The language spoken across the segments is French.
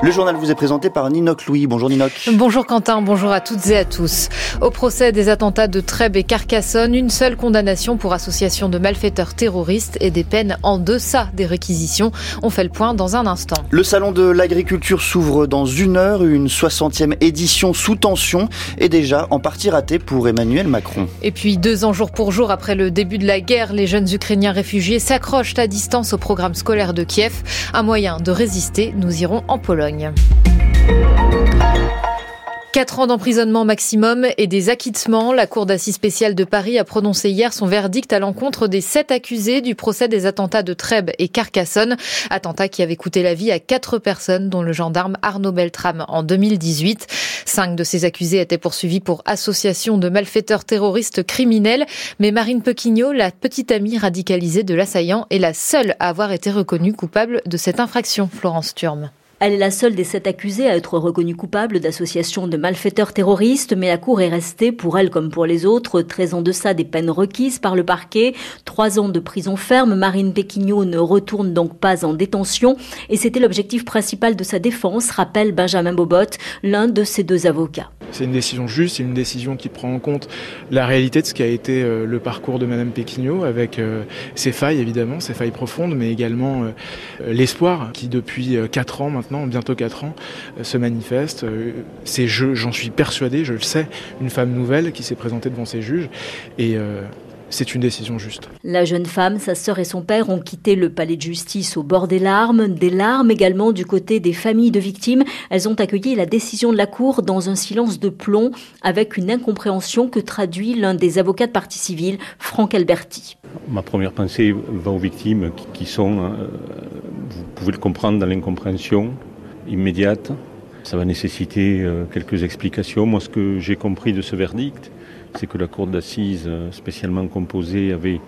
Le journal vous est présenté par Ninoc Louis. Bonjour Ninoc. Bonjour Quentin, bonjour à toutes et à tous. Au procès des attentats de Trèbes et Carcassonne, une seule condamnation pour association de malfaiteurs terroristes et des peines en deçà des réquisitions. On fait le point dans un instant. Le salon de l'agriculture s'ouvre dans une heure, une 60e édition sous tension est déjà en partie ratée pour Emmanuel Macron. Et puis deux ans jour pour jour après le début de la guerre, les jeunes Ukrainiens réfugiés s'accrochent à distance au programme scolaire de Kiev. Un moyen de résister, nous irons en Pologne. Quatre ans d'emprisonnement maximum et des acquittements. La Cour d'assises spéciale de Paris a prononcé hier son verdict à l'encontre des sept accusés du procès des attentats de Trèbes et Carcassonne. Attentats qui avaient coûté la vie à quatre personnes, dont le gendarme Arnaud Beltrame en 2018. Cinq de ces accusés étaient poursuivis pour association de malfaiteurs terroristes criminels. Mais Marine Pequignot, la petite amie radicalisée de l'assaillant, est la seule à avoir été reconnue coupable de cette infraction. Florence Turme. Elle est la seule des sept accusés à être reconnue coupable d'association de malfaiteurs terroristes, mais la Cour est restée, pour elle comme pour les autres, très en deçà des peines requises par le parquet. Trois ans de prison ferme, Marine Péquignot ne retourne donc pas en détention, et c'était l'objectif principal de sa défense, rappelle Benjamin Bobot, l'un de ses deux avocats. C'est une décision juste, c'est une décision qui prend en compte la réalité de ce qui a été euh, le parcours de Madame Péquignot, avec euh, ses failles évidemment, ses failles profondes, mais également euh, l'espoir qui depuis quatre ans maintenant bientôt 4 ans, se manifeste. C'est, j'en suis persuadé, je le sais, une femme nouvelle qui s'est présentée devant ses juges. Et c'est une décision juste. La jeune femme, sa sœur et son père ont quitté le palais de justice au bord des larmes, des larmes également du côté des familles de victimes. Elles ont accueilli la décision de la Cour dans un silence de plomb, avec une incompréhension que traduit l'un des avocats de partie civile, Franck Alberti. Ma première pensée va aux victimes qui sont, vous pouvez le comprendre, dans l'incompréhension immédiate. Ça va nécessiter euh, quelques explications. Moi, ce que j'ai compris de ce verdict, c'est que la cour d'assises euh, spécialement composée avait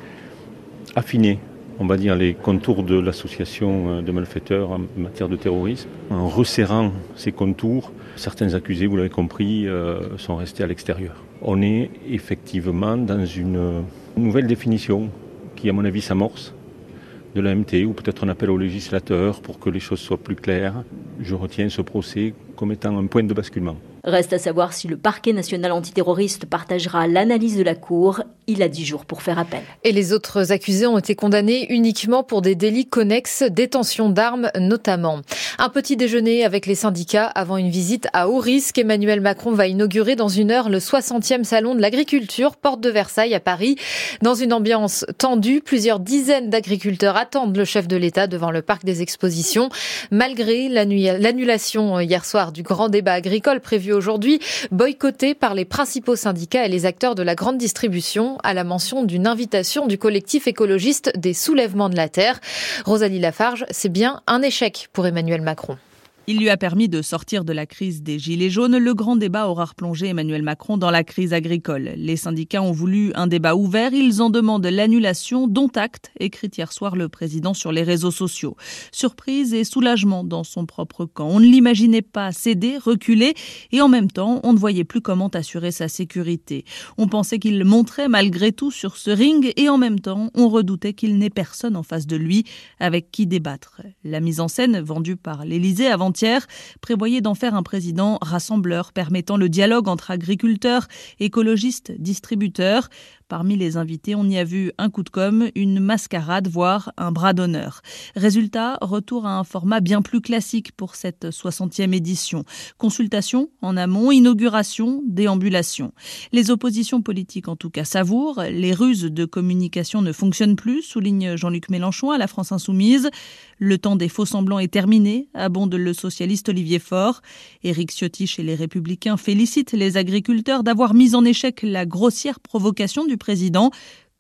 affiné, on va dire, les contours de l'association euh, de malfaiteurs en matière de terrorisme. En resserrant ces contours, certains accusés, vous l'avez compris, sont restés à l'extérieur. On est effectivement dans une nouvelle définition qui, à mon avis, s'amorce de l'AMT ou peut-être un appel au législateur pour que les choses soient plus claires. Je retiens ce procès comme étant un point de basculement. Reste à savoir si le parquet national antiterroriste partagera l'analyse de la Cour. Il a dix jours pour faire appel. Et les autres accusés ont été condamnés uniquement pour des délits connexes, détention d'armes notamment. Un petit déjeuner avec les syndicats avant une visite à haut risque. Emmanuel Macron va inaugurer dans une heure le 60e salon de l'agriculture, porte de Versailles à Paris. Dans une ambiance tendue, plusieurs dizaines d'agriculteurs attendent le chef de l'État devant le parc des expositions. Malgré l'annulation hier soir du grand débat agricole prévu aujourd'hui, boycotté par les principaux syndicats et les acteurs de la grande distribution, à la mention d'une invitation du collectif écologiste des soulèvements de la Terre. Rosalie Lafarge, c'est bien un échec pour Emmanuel Macron. Il lui a permis de sortir de la crise des Gilets jaunes. Le grand débat aura replongé Emmanuel Macron dans la crise agricole. Les syndicats ont voulu un débat ouvert. Ils en demandent l'annulation, dont acte, écrit hier soir le président sur les réseaux sociaux. Surprise et soulagement dans son propre camp. On ne l'imaginait pas céder, reculer, et en même temps, on ne voyait plus comment assurer sa sécurité. On pensait qu'il montrait malgré tout sur ce ring, et en même temps, on redoutait qu'il n'ait personne en face de lui avec qui débattre. La mise en scène vendue par l'Élysée avant prévoyait d'en faire un président rassembleur permettant le dialogue entre agriculteurs, écologistes, distributeurs. Parmi les invités, on y a vu un coup de com', une mascarade, voire un bras d'honneur. Résultat, retour à un format bien plus classique pour cette 60e édition. Consultation en amont, inauguration, déambulation. Les oppositions politiques en tout cas savourent. Les ruses de communication ne fonctionnent plus, souligne Jean-Luc Mélenchon à la France Insoumise. Le temps des faux semblants est terminé, abonde le socialiste Olivier Faure. Éric Ciotti chez les Républicains félicite les agriculteurs d'avoir mis en échec la grossière provocation du président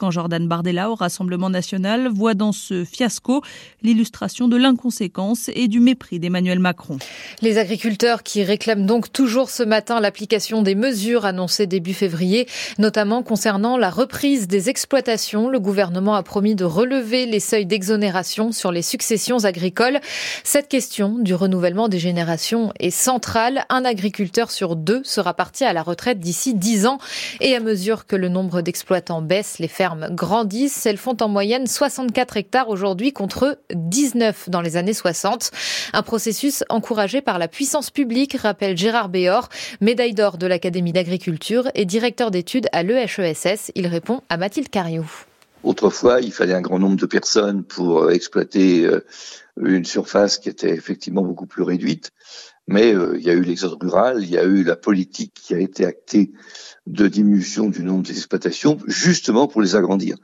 quand Jordan Bardella au Rassemblement national voit dans ce fiasco l'illustration de l'inconséquence et du mépris d'Emmanuel Macron. Les agriculteurs qui réclament donc toujours ce matin l'application des mesures annoncées début février, notamment concernant la reprise des exploitations. Le gouvernement a promis de relever les seuils d'exonération sur les successions agricoles. Cette question du renouvellement des générations est centrale. Un agriculteur sur deux sera parti à la retraite d'ici 10 ans et à mesure que le nombre d'exploitants baisse, les fermes grandissent. Elles font en moyenne 64 hectares aujourd'hui contre 19 dans les années 60. Un processus encouragé par la puissance publique, rappelle Gérard Béor, médaille d'or de l'Académie d'agriculture et directeur d'études à l'EHESS. Il répond à Mathilde Cariou. Autrefois, il fallait un grand nombre de personnes pour euh, exploiter euh, une surface qui était effectivement beaucoup plus réduite. Mais euh, il y a eu l'exode rural, il y a eu la politique qui a été actée de diminution du nombre des exploitations, justement pour les agrandir.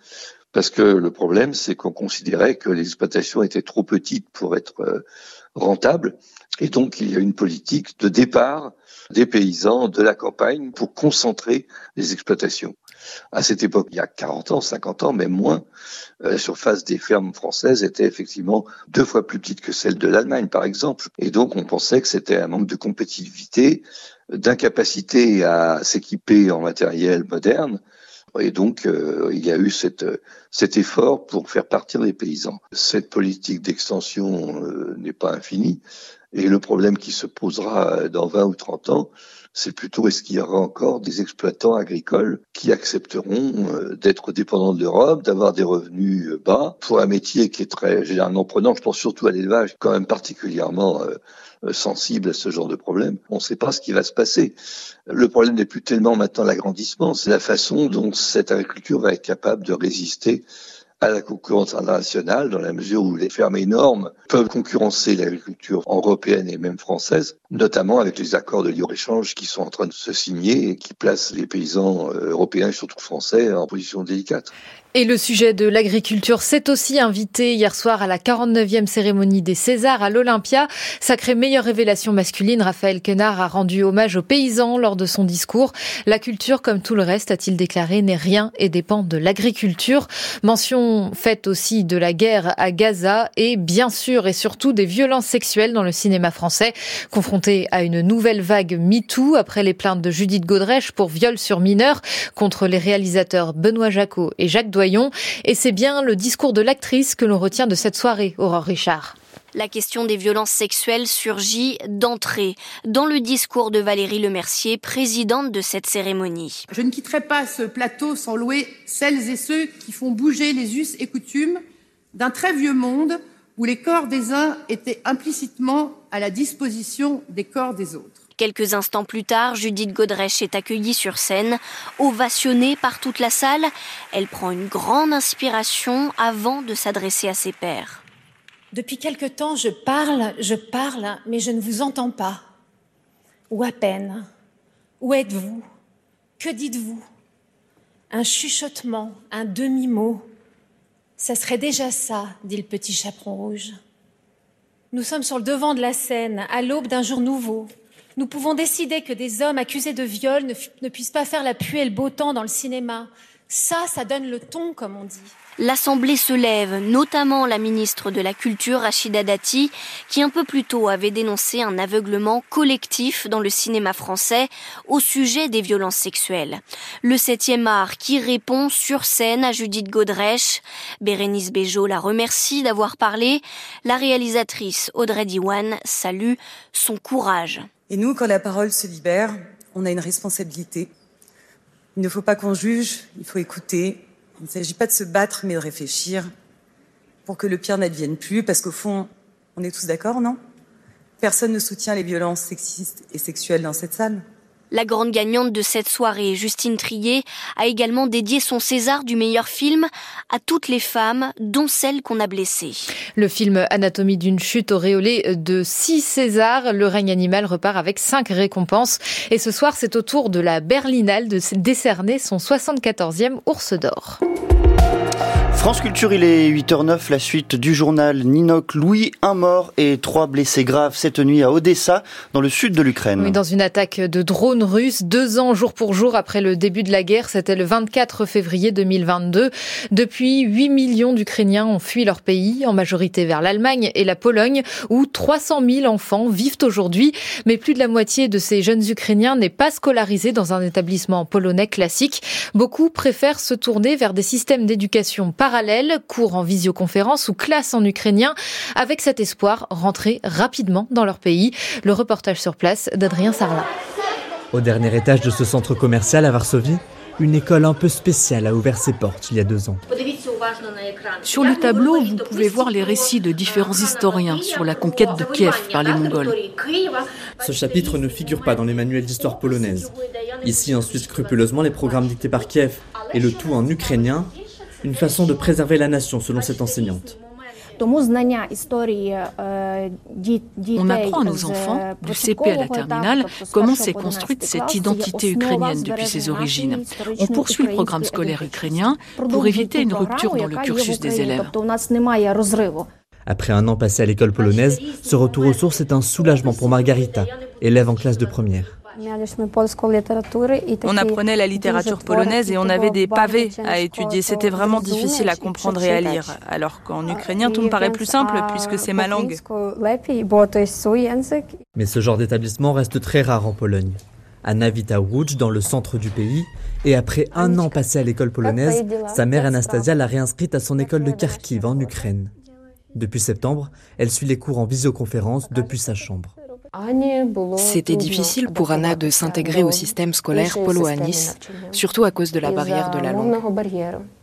Parce que le problème, c'est qu'on considérait que les exploitations étaient trop petites pour être rentables. Et donc, il y a une politique de départ des paysans de la campagne pour concentrer les exploitations. À cette époque, il y a 40 ans, 50 ans, même moins, euh, la surface des fermes françaises était effectivement deux fois plus petite que celle de l'Allemagne, par exemple. Et donc, on pensait que c'était un manque de compétitivité, d'incapacité à s'équiper en matériel moderne. Et donc, euh, il y a eu cette, cet effort pour faire partir les paysans. Cette politique d'extension euh, n'est pas infinie. Et le problème qui se posera dans 20 ou 30 ans, c'est plutôt est-ce qu'il y aura encore des exploitants agricoles qui accepteront euh, d'être dépendants de l'Europe, d'avoir des revenus euh, bas pour un métier qui est très généralement prenant. Je pense surtout à l'élevage, quand même particulièrement euh, sensible à ce genre de problème. On ne sait pas ce qui va se passer. Le problème n'est plus tellement maintenant l'agrandissement, c'est la façon dont cette agriculture va être capable de résister à la concurrence internationale dans la mesure où les fermes énormes peuvent concurrencer l'agriculture européenne et même française, notamment avec les accords de libre-échange qui sont en train de se signer et qui placent les paysans euh, européens et surtout français en position délicate. Et le sujet de l'agriculture s'est aussi invité hier soir à la 49e cérémonie des Césars à l'Olympia. Sacrée meilleure révélation masculine, Raphaël Quenard a rendu hommage aux paysans lors de son discours. La culture, comme tout le reste, a-t-il déclaré, n'est rien et dépend de l'agriculture. Mention faite aussi de la guerre à Gaza et bien sûr et surtout des violences sexuelles dans le cinéma français. Confronté à une nouvelle vague MeToo après les plaintes de Judith Godrèche pour viol sur mineurs contre les réalisateurs Benoît Jacot et Jacques Doyon, et c'est bien le discours de l'actrice que l'on retient de cette soirée, Aurore Richard. La question des violences sexuelles surgit d'entrée dans le discours de Valérie Lemercier, présidente de cette cérémonie. Je ne quitterai pas ce plateau sans louer celles et ceux qui font bouger les us et coutumes d'un très vieux monde où les corps des uns étaient implicitement à la disposition des corps des autres. Quelques instants plus tard, Judith Godrèche est accueillie sur scène, ovationnée par toute la salle. Elle prend une grande inspiration avant de s'adresser à ses pairs. Depuis quelque temps, je parle, je parle, mais je ne vous entends pas. Ou à peine. Où êtes-vous? Que dites-vous? Un chuchotement, un demi-mot. Ça serait déjà ça, dit le petit chaperon rouge. Nous sommes sur le devant de la scène, à l'aube d'un jour nouveau. Nous pouvons décider que des hommes accusés de viol ne, puissent pas faire la pluie et le beau temps dans le cinéma. Ça, ça donne le ton, comme on dit. L'Assemblée se lève, notamment la ministre de la Culture, Rachida Dati, qui un peu plus tôt avait dénoncé un aveuglement collectif dans le cinéma français au sujet des violences sexuelles. Le septième art qui répond sur scène à Judith Godrèche. Bérénice Bejo la remercie d'avoir parlé. La réalisatrice Audrey Diwan salue son courage. Et nous, quand la parole se libère, on a une responsabilité. Il ne faut pas qu'on juge, il faut écouter. Il ne s'agit pas de se battre, mais de réfléchir pour que le pire n'advienne plus, parce qu'au fond, on est tous d'accord, non? Personne ne soutient les violences sexistes et sexuelles dans cette salle. La grande gagnante de cette soirée, Justine Trier, a également dédié son César du meilleur film à toutes les femmes, dont celles qu'on a blessées. Le film Anatomie d'une chute auréolé de six Césars, Le règne animal repart avec cinq récompenses. Et ce soir, c'est au tour de la Berlinale de décerner son 74e ours d'or. France Culture, il est 8h09, la suite du journal Ninoc Louis, un mort et trois blessés graves cette nuit à Odessa, dans le sud de l'Ukraine. Oui, dans une attaque de drones russes, deux ans jour pour jour après le début de la guerre, c'était le 24 février 2022. Depuis, 8 millions d'Ukrainiens ont fui leur pays, en majorité vers l'Allemagne et la Pologne, où 300 000 enfants vivent aujourd'hui. Mais plus de la moitié de ces jeunes Ukrainiens n'est pas scolarisé dans un établissement polonais classique. Beaucoup préfèrent se tourner vers des systèmes d'éducation parallèles cours en visioconférence ou classe en ukrainien, avec cet espoir rentrer rapidement dans leur pays. Le reportage sur place d'Adrien Sarlat. Au dernier étage de ce centre commercial à Varsovie, une école un peu spéciale a ouvert ses portes il y a deux ans. Sur le tableau, vous pouvez voir les récits de différents historiens sur la conquête de Kiev par les Mongols. Ce chapitre ne figure pas dans les manuels d'histoire polonaise. Ici, on suit scrupuleusement les programmes dictés par Kiev, et le tout en ukrainien, une façon de préserver la nation selon cette enseignante. On apprend à nos enfants, du CP à la terminale, comment s'est construite cette identité ukrainienne depuis ses origines. On poursuit le programme scolaire ukrainien pour éviter une rupture dans le cursus des élèves. Après un an passé à l'école polonaise, ce retour aux sources est un soulagement pour Margarita, élève en classe de première. On apprenait la littérature polonaise et on avait des pavés à étudier. C'était vraiment difficile à comprendre et à lire. Alors qu'en ukrainien, tout me paraît plus simple puisque c'est ma langue. Mais ce genre d'établissement reste très rare en Pologne. À Navita dans le centre du pays, et après un an passé à l'école polonaise, sa mère Anastasia l'a réinscrite à son école de Kharkiv en Ukraine. Depuis septembre, elle suit les cours en visioconférence depuis sa chambre. C'était difficile pour Anna de s'intégrer au système scolaire polo à Nice, surtout à cause de la barrière de la langue.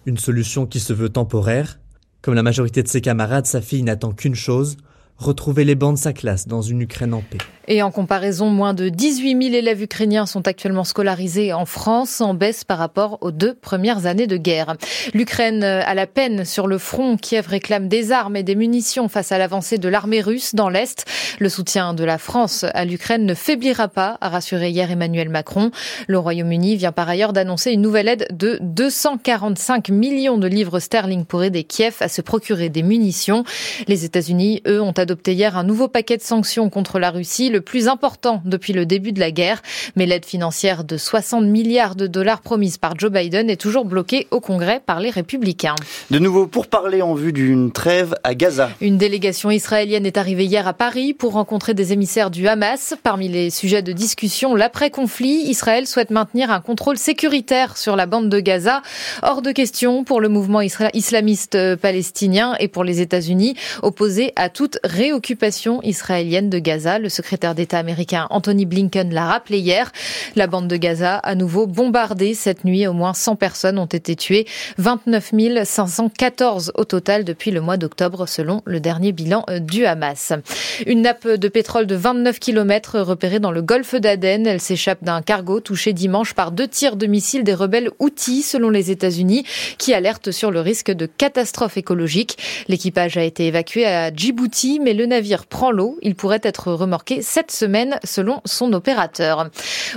Une solution qui se veut temporaire. Comme la majorité de ses camarades, sa fille n'attend qu'une chose, retrouver les bancs de sa classe dans une Ukraine en paix. Et en comparaison, moins de 18 000 élèves ukrainiens sont actuellement scolarisés en France, en baisse par rapport aux deux premières années de guerre. L'Ukraine a la peine sur le front. Kiev réclame des armes et des munitions face à l'avancée de l'armée russe dans l'Est. Le soutien de la France à l'Ukraine ne faiblira pas, a rassuré hier Emmanuel Macron. Le Royaume-Uni vient par ailleurs d'annoncer une nouvelle aide de 245 millions de livres sterling pour aider Kiev à se procurer des munitions. Les États-Unis, eux, ont adopté hier un nouveau paquet de sanctions contre la Russie le plus important depuis le début de la guerre. Mais l'aide financière de 60 milliards de dollars promise par Joe Biden est toujours bloquée au Congrès par les républicains. De nouveau, pour parler en vue d'une trêve à Gaza. Une délégation israélienne est arrivée hier à Paris pour rencontrer des émissaires du Hamas. Parmi les sujets de discussion, l'après-conflit, Israël souhaite maintenir un contrôle sécuritaire sur la bande de Gaza. Hors de question pour le mouvement islamiste palestinien et pour les États-Unis, opposés à toute réoccupation israélienne de Gaza. Le secrétaire d'État américain Anthony Blinken l'a rappelé hier. La bande de Gaza, à nouveau bombardée cette nuit, au moins 100 personnes ont été tuées, 29 514 au total depuis le mois d'octobre, selon le dernier bilan euh, du Hamas. Une nappe de pétrole de 29 km repérée dans le golfe d'Aden. Elle s'échappe d'un cargo touché dimanche par deux tirs de missiles des rebelles outils, selon les États-Unis, qui alertent sur le risque de catastrophe écologique. L'équipage a été évacué à Djibouti, mais le navire prend l'eau. Il pourrait être remorqué cette semaine, selon son opérateur.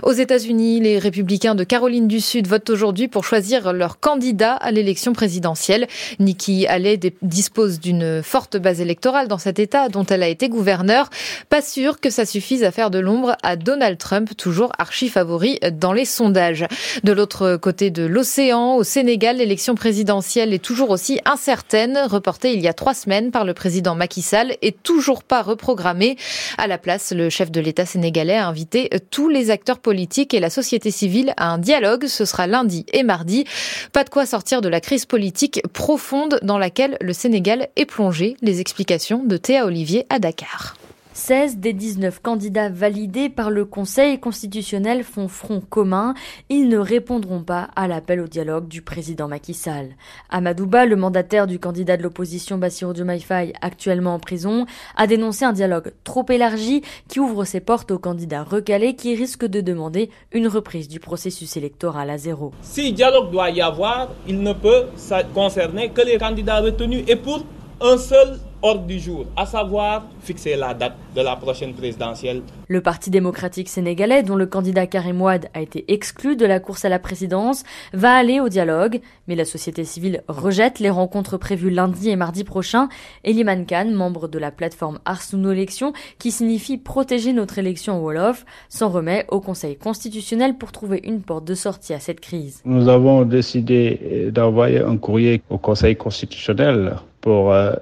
Aux États-Unis, les républicains de Caroline du Sud votent aujourd'hui pour choisir leur candidat à l'élection présidentielle. Nikki Haley dispose d'une forte base électorale dans cet État dont elle a été gouverneure. Pas sûr que ça suffise à faire de l'ombre à Donald Trump, toujours archi favori dans les sondages. De l'autre côté de l'océan, au Sénégal, l'élection présidentielle est toujours aussi incertaine, reportée il y a trois semaines par le président Macky Sall et toujours pas reprogrammée. À la place, le chef de l'État sénégalais a invité tous les acteurs politiques et la société civile à un dialogue. Ce sera lundi et mardi. Pas de quoi sortir de la crise politique profonde dans laquelle le Sénégal est plongé. Les explications de Théa Olivier à Dakar. 16 des 19 candidats validés par le Conseil constitutionnel font front commun. Ils ne répondront pas à l'appel au dialogue du président Macky Sall. Amadouba, le mandataire du candidat de l'opposition Bassirou Diomaye Faye, actuellement en prison, a dénoncé un dialogue trop élargi qui ouvre ses portes aux candidats recalés qui risquent de demander une reprise du processus électoral à zéro. Si dialogue doit y avoir, il ne peut concerner que les candidats retenus et pour un seul ordre du jour, à savoir fixer la date de la prochaine présidentielle. Le Parti démocratique sénégalais, dont le candidat Karim Ouad a été exclu de la course à la présidence, va aller au dialogue, mais la société civile rejette les rencontres prévues lundi et mardi prochain. Eliman Khan, membre de la plateforme Ars Élection, qui signifie protéger notre élection au Wolof, s'en remet au Conseil constitutionnel pour trouver une porte de sortie à cette crise. Nous avons décidé d'envoyer un courrier au Conseil constitutionnel pour euh,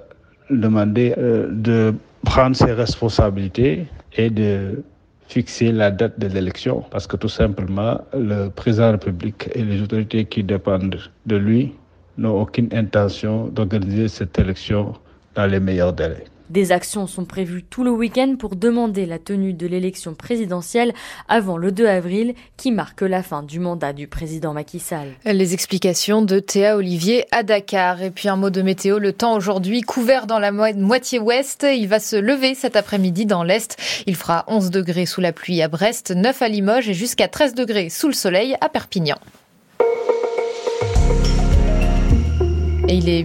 demander euh, de prendre ses responsabilités et de fixer la date de l'élection parce que tout simplement le président de la République et les autorités qui dépendent de lui n'ont aucune intention d'organiser cette élection dans les meilleurs délais. Des actions sont prévues tout le week-end pour demander la tenue de l'élection présidentielle avant le 2 avril qui marque la fin du mandat du président Macky Sall. Les explications de Théa Olivier à Dakar. Et puis un mot de météo, le temps aujourd'hui couvert dans la moitié ouest. Il va se lever cet après-midi dans l'est. Il fera 11 degrés sous la pluie à Brest, 9 à Limoges et jusqu'à 13 degrés sous le soleil à Perpignan. Et il est